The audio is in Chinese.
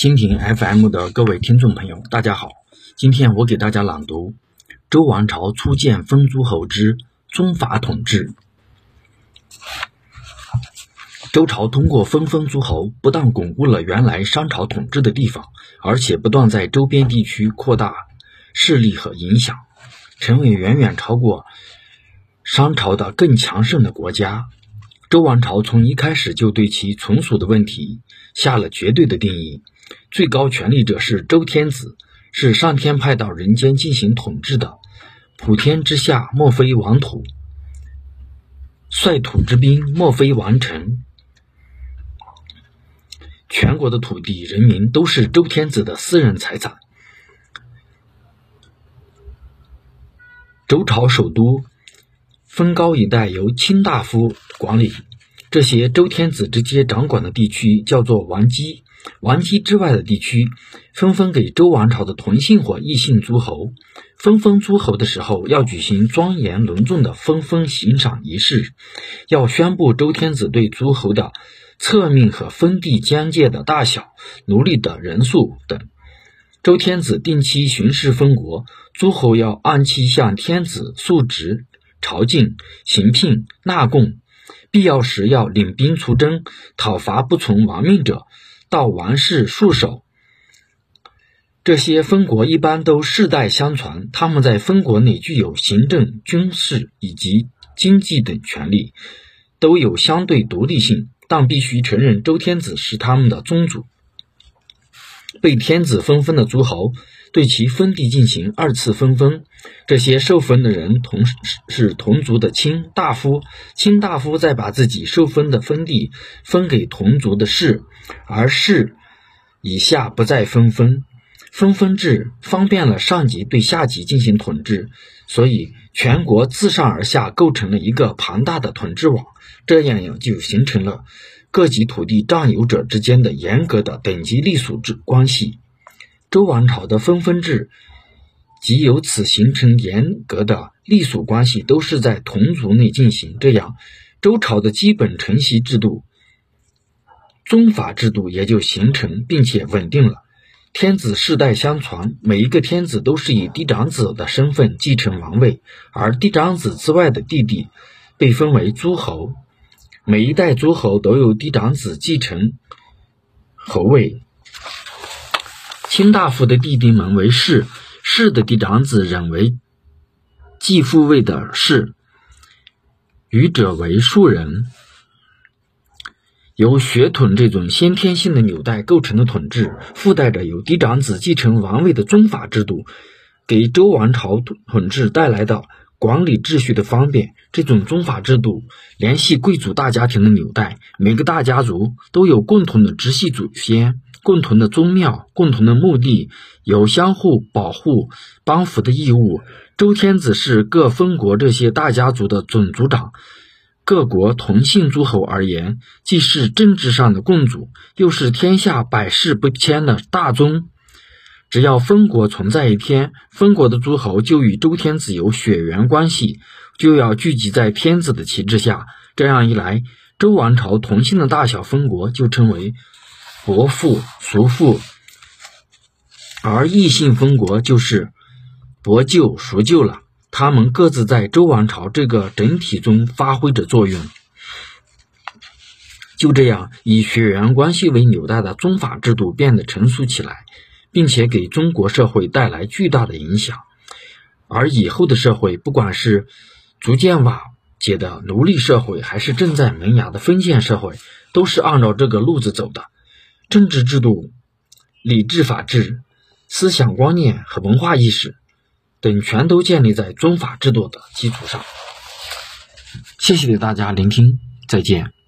蜻蜓 FM 的各位听众朋友，大家好。今天我给大家朗读《周王朝初建封诸侯之宗法统治》。周朝通过分封诸侯，不但巩固了原来商朝统治的地方，而且不断在周边地区扩大势力和影响，成为远远超过商朝的更强盛的国家。周王朝从一开始就对其从属的问题下了绝对的定义：最高权力者是周天子，是上天派到人间进行统治的。普天之下，莫非王土；率土之滨，莫非王臣。全国的土地、人民都是周天子的私人财产。周朝首都封高一带由卿大夫管理，这些周天子直接掌管的地区叫做王畿。王畿之外的地区，分封给周王朝的同姓或异姓诸侯。分封诸侯的时候，要举行庄严隆重的分封行赏仪式，要宣布周天子对诸侯的。册命和封地疆界的大小、奴隶的人数等，周天子定期巡视封国，诸侯要按期向天子述职、朝觐、行聘、纳贡，必要时要领兵出征，讨伐不从亡命者，到王室戍守。这些封国一般都世代相传，他们在封国内具有行政、军事以及经济等权利，都有相对独立性。但必须承认周天子是他们的宗主。被天子分封的诸侯，对其封地进行二次分封。这些受封的人同是同族的卿大夫，卿大夫再把自己受封的封地分给同族的士，而士以下不再分封。分封制方便了上级对下级进行统治，所以全国自上而下构成了一个庞大的统治网。这样就形成了各级土地占有者之间的严格的等级隶属制关系。周王朝的分封制即由此形成严格的隶属关系，都是在同族内进行。这样，周朝的基本承袭制度——宗法制度也就形成并且稳定了。天子世代相传，每一个天子都是以嫡长子的身份继承王位，而嫡长子之外的弟弟被封为诸侯。每一代诸侯都有嫡长子继承侯位，卿大夫的弟弟们为士，士的嫡长子仍为继父位的士，余者为庶人。由血统这种先天性的纽带构成的统治，附带着由嫡长子继承王位的宗法制度，给周王朝统治带来的。管理秩序的方便，这种宗法制度联系贵族大家庭的纽带，每个大家族都有共同的直系祖先、共同的宗庙、共同的墓地，有相互保护、帮扶的义务。周天子是各封国这些大家族的总族长，各国同姓诸侯而言，既是政治上的共主，又是天下百世不迁的大宗。只要封国存在一天，封国的诸侯就与周天子有血缘关系，就要聚集在天子的旗帜下。这样一来，周王朝同姓的大小封国就称为伯父、叔父，而异姓封国就是伯舅、叔舅了。他们各自在周王朝这个整体中发挥着作用。就这样，以血缘关系为纽带的宗法制度变得成熟起来。并且给中国社会带来巨大的影响，而以后的社会，不管是逐渐瓦解的奴隶社会，还是正在萌芽的封建社会，都是按照这个路子走的。政治制度、礼制法治、思想观念和文化意识等，全都建立在宗法制度的基础上。谢谢大家聆听，再见。